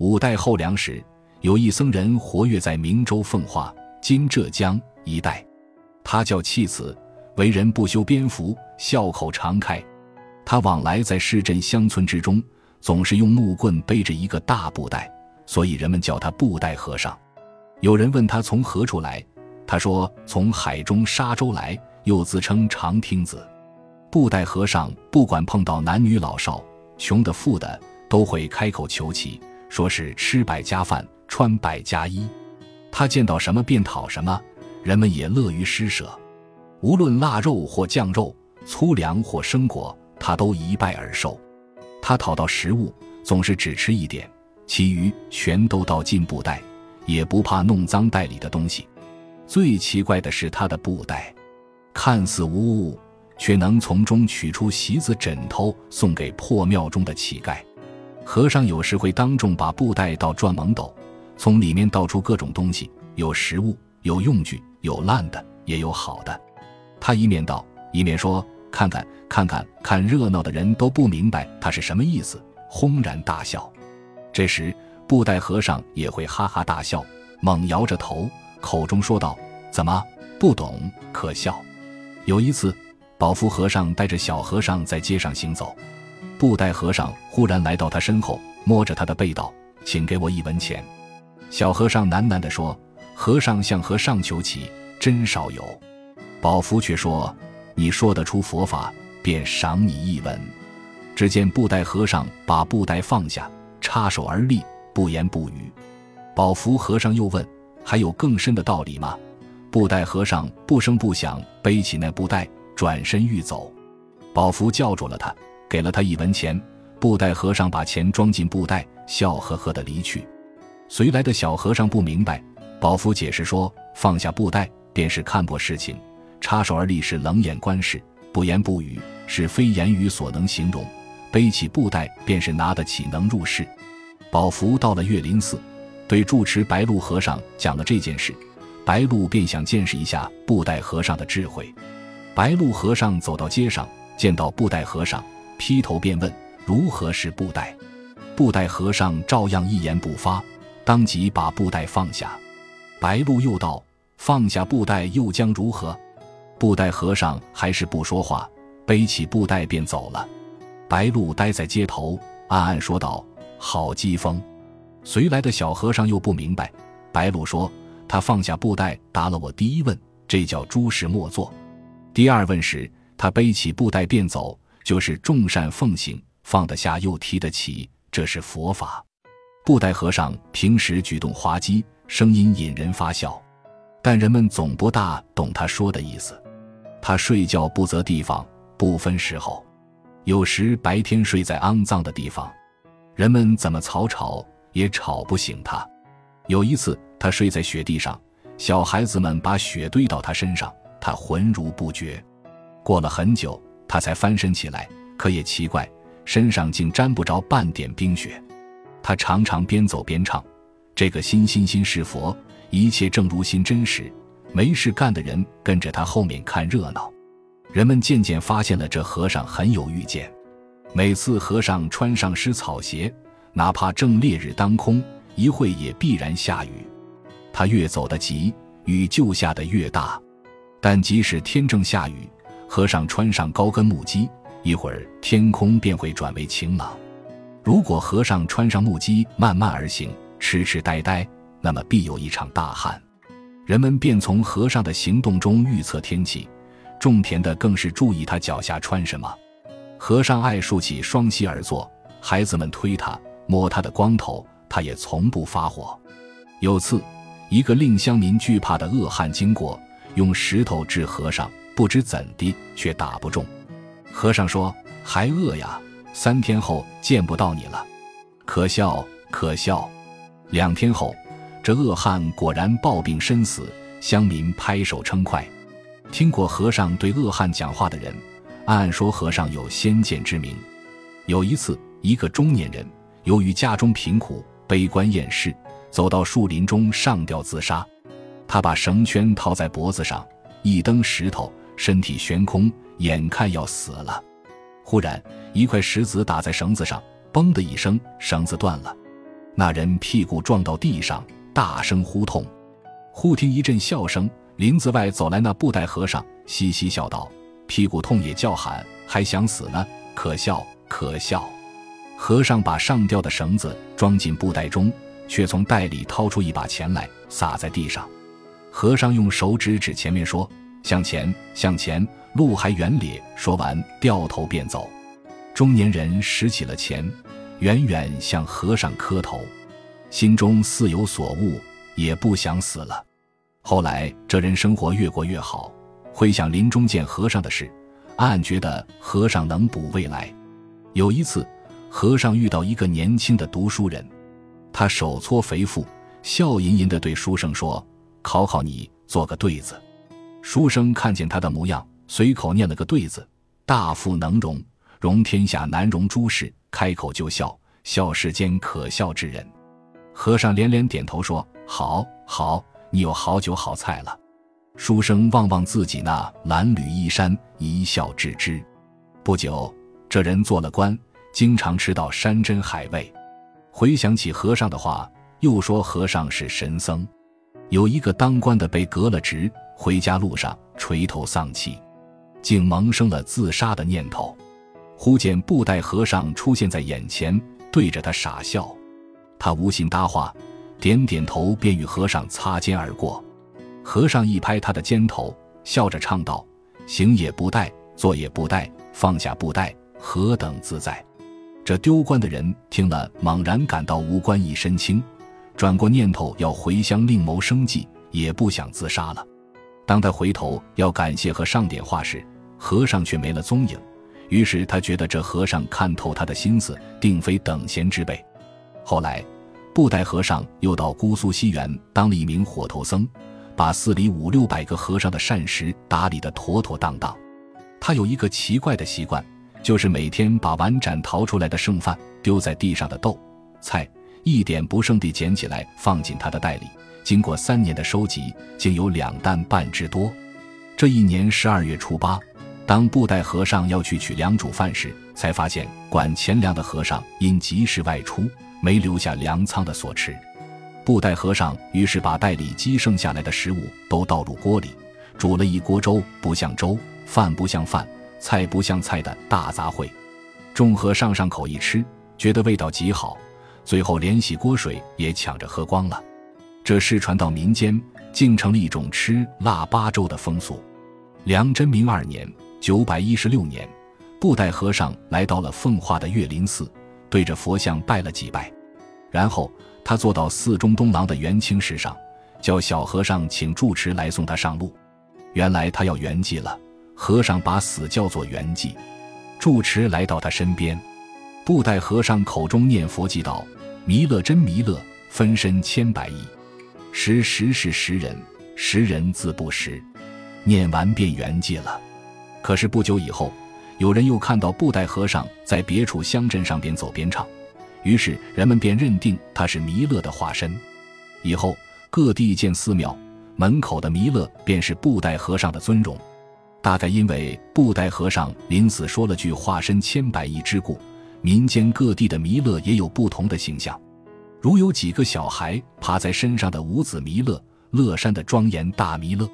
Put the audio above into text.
五代后梁时，有一僧人活跃在明州奉化（今浙江）一带，他叫弃子，为人不修边幅，笑口常开。他往来在市镇乡村之中，总是用木棍背着一个大布袋，所以人们叫他布袋和尚。有人问他从何处来，他说从海中沙洲来，又自称长听子。布袋和尚不管碰到男女老少、穷的富的，都会开口求乞。说是吃百家饭，穿百家衣，他见到什么便讨什么，人们也乐于施舍。无论腊肉或酱肉，粗粮或生果，他都一拜而受。他讨到食物，总是只吃一点，其余全都倒进布袋，也不怕弄脏袋里的东西。最奇怪的是他的布袋，看似无物，却能从中取出席子、枕头，送给破庙中的乞丐。和尚有时会当众把布袋倒转蒙斗，从里面倒出各种东西，有食物，有用具，有烂的，也有好的。他一面倒，一面说：“看看，看看，看热闹的人都不明白他是什么意思，轰然大笑。这时，布袋和尚也会哈哈大笑，猛摇着头，口中说道：‘怎么不懂？可笑。’有一次，宝福和尚带着小和尚在街上行走。”布袋和尚忽然来到他身后，摸着他的背道：“请给我一文钱。”小和尚喃喃地说：“和尚向和尚求乞，真少有。”宝福却说：“你说得出佛法，便赏你一文。”只见布袋和尚把布袋放下，插手而立，不言不语。宝福和尚又问：“还有更深的道理吗？”布袋和尚不声不响背起那布袋，转身欲走。宝福叫住了他。给了他一文钱，布袋和尚把钱装进布袋，笑呵呵的离去。随来的小和尚不明白，宝福解释说：放下布袋便是看破事情，插手而立是冷眼观世，不言不语是非言语所能形容，背起布袋便是拿得起能入世。宝福到了岳林寺，对住持白鹿和尚讲了这件事，白鹿便想见识一下布袋和尚的智慧。白鹿和尚走到街上，见到布袋和尚。劈头便问如何是布袋，布袋和尚照样一言不发，当即把布袋放下。白鹿又道：“放下布袋又将如何？”布袋和尚还是不说话，背起布袋便走了。白鹿呆在街头，暗暗说道：“好机锋。”随来的小和尚又不明白，白鹿说：“他放下布袋，答了我第一问，这叫诸事莫做。第二问时，他背起布袋便走。”就是众善奉行，放得下又提得起，这是佛法。布袋和尚平时举动滑稽，声音引人发笑，但人们总不大懂他说的意思。他睡觉不择地方，不分时候，有时白天睡在肮脏的地方，人们怎么吵吵也吵不醒他。有一次，他睡在雪地上，小孩子们把雪堆到他身上，他浑如不觉。过了很久。他才翻身起来，可也奇怪，身上竟沾不着半点冰雪。他常常边走边唱：“这个心心心是佛，一切正如心真实。”没事干的人跟着他后面看热闹。人们渐渐发现了这和尚很有预见。每次和尚穿上湿草鞋，哪怕正烈日当空，一会也必然下雨。他越走得急，雨就下得越大。但即使天正下雨，和尚穿上高跟木屐，一会儿天空便会转为晴朗。如果和尚穿上木屐慢慢而行，痴痴呆呆，那么必有一场大旱。人们便从和尚的行动中预测天气。种田的更是注意他脚下穿什么。和尚爱竖起双膝而坐，孩子们推他摸他的光头，他也从不发火。有次，一个令乡民惧怕的恶汉经过，用石头掷和尚。不知怎的，却打不中。和尚说：“还饿呀，三天后见不到你了，可笑可笑。”两天后，这恶汉果然暴病身死，乡民拍手称快。听过和尚对恶汉讲话的人，暗暗说和尚有先见之明。有一次，一个中年人由于家中贫苦，悲观厌世，走到树林中上吊自杀。他把绳圈套在脖子上，一蹬石头。身体悬空，眼看要死了，忽然一块石子打在绳子上，嘣的一声，绳子断了。那人屁股撞到地上，大声呼痛。忽听一阵笑声，林子外走来那布袋和尚，嘻嘻笑道：“屁股痛也叫喊，还想死呢？可笑，可笑！”和尚把上吊的绳子装进布袋中，却从袋里掏出一把钱来，撒在地上。和尚用手指指前面说：“向前，向前，路还远咧。”说完，掉头便走。中年人拾起了钱，远远向和尚磕头，心中似有所悟，也不想死了。后来，这人生活越过越好，回想临终见和尚的事，暗暗觉得和尚能补未来。有一次，和尚遇到一个年轻的读书人，他手搓肥腹，笑吟吟地对书生说。考考你，做个对子。书生看见他的模样，随口念了个对子：“大富能容，容天下难容诸事。”开口就笑，笑世间可笑之人。和尚连连点头说：“好，好，你有好酒好菜了。”书生望望自己那褴褛衣衫，一笑置之。不久，这人做了官，经常吃到山珍海味。回想起和尚的话，又说和尚是神僧。有一个当官的被革了职，回家路上垂头丧气，竟萌生了自杀的念头。忽见布袋和尚出现在眼前，对着他傻笑。他无心搭话，点点头，便与和尚擦肩而过。和尚一拍他的肩头，笑着唱道：“行也不带，坐也不带，放下布袋，何等自在！”这丢官的人听了，猛然感到无官一身轻。转过念头要回乡另谋生计，也不想自杀了。当他回头要感谢和尚点话时，和尚却没了踪影。于是他觉得这和尚看透他的心思，定非等闲之辈。后来，布袋和尚又到姑苏西园当了一名火头僧，把寺里五六百个和尚的膳食打理得妥妥当当。他有一个奇怪的习惯，就是每天把碗盏淘出来的剩饭丢在地上的豆菜。一点不剩地捡起来，放进他的袋里。经过三年的收集，竟有两担半之多。这一年十二月初八，当布袋和尚要去取粮煮饭时，才发现管钱粮的和尚因急事外出，没留下粮仓的所持。布袋和尚于是把袋里积剩下来的食物都倒入锅里，煮了一锅粥，不像粥，饭不像饭，菜不像菜的大杂烩。众和尚上口一吃，觉得味道极好。最后连洗锅水也抢着喝光了，这事传到民间，竟成了一种吃腊八粥的风俗。梁真明二年（九百一十六年），布袋和尚来到了奉化的岳林寺，对着佛像拜了几拜，然后他坐到寺中东廊的元清石上，叫小和尚请住持来送他上路。原来他要圆寂了，和尚把死叫做圆寂。住持来到他身边，布袋和尚口中念佛祈祷。弥勒真弥勒，分身千百亿，识时是识人，识人自不识。念完便圆寂了。可是不久以后，有人又看到布袋和尚在别处乡镇上边走边唱，于是人们便认定他是弥勒的化身。以后各地建寺庙，门口的弥勒便是布袋和尚的尊容。大概因为布袋和尚临死说了句“化身千百亿”之故。民间各地的弥勒也有不同的形象，如有几个小孩爬在身上的五子弥勒，乐山的庄严大弥勒。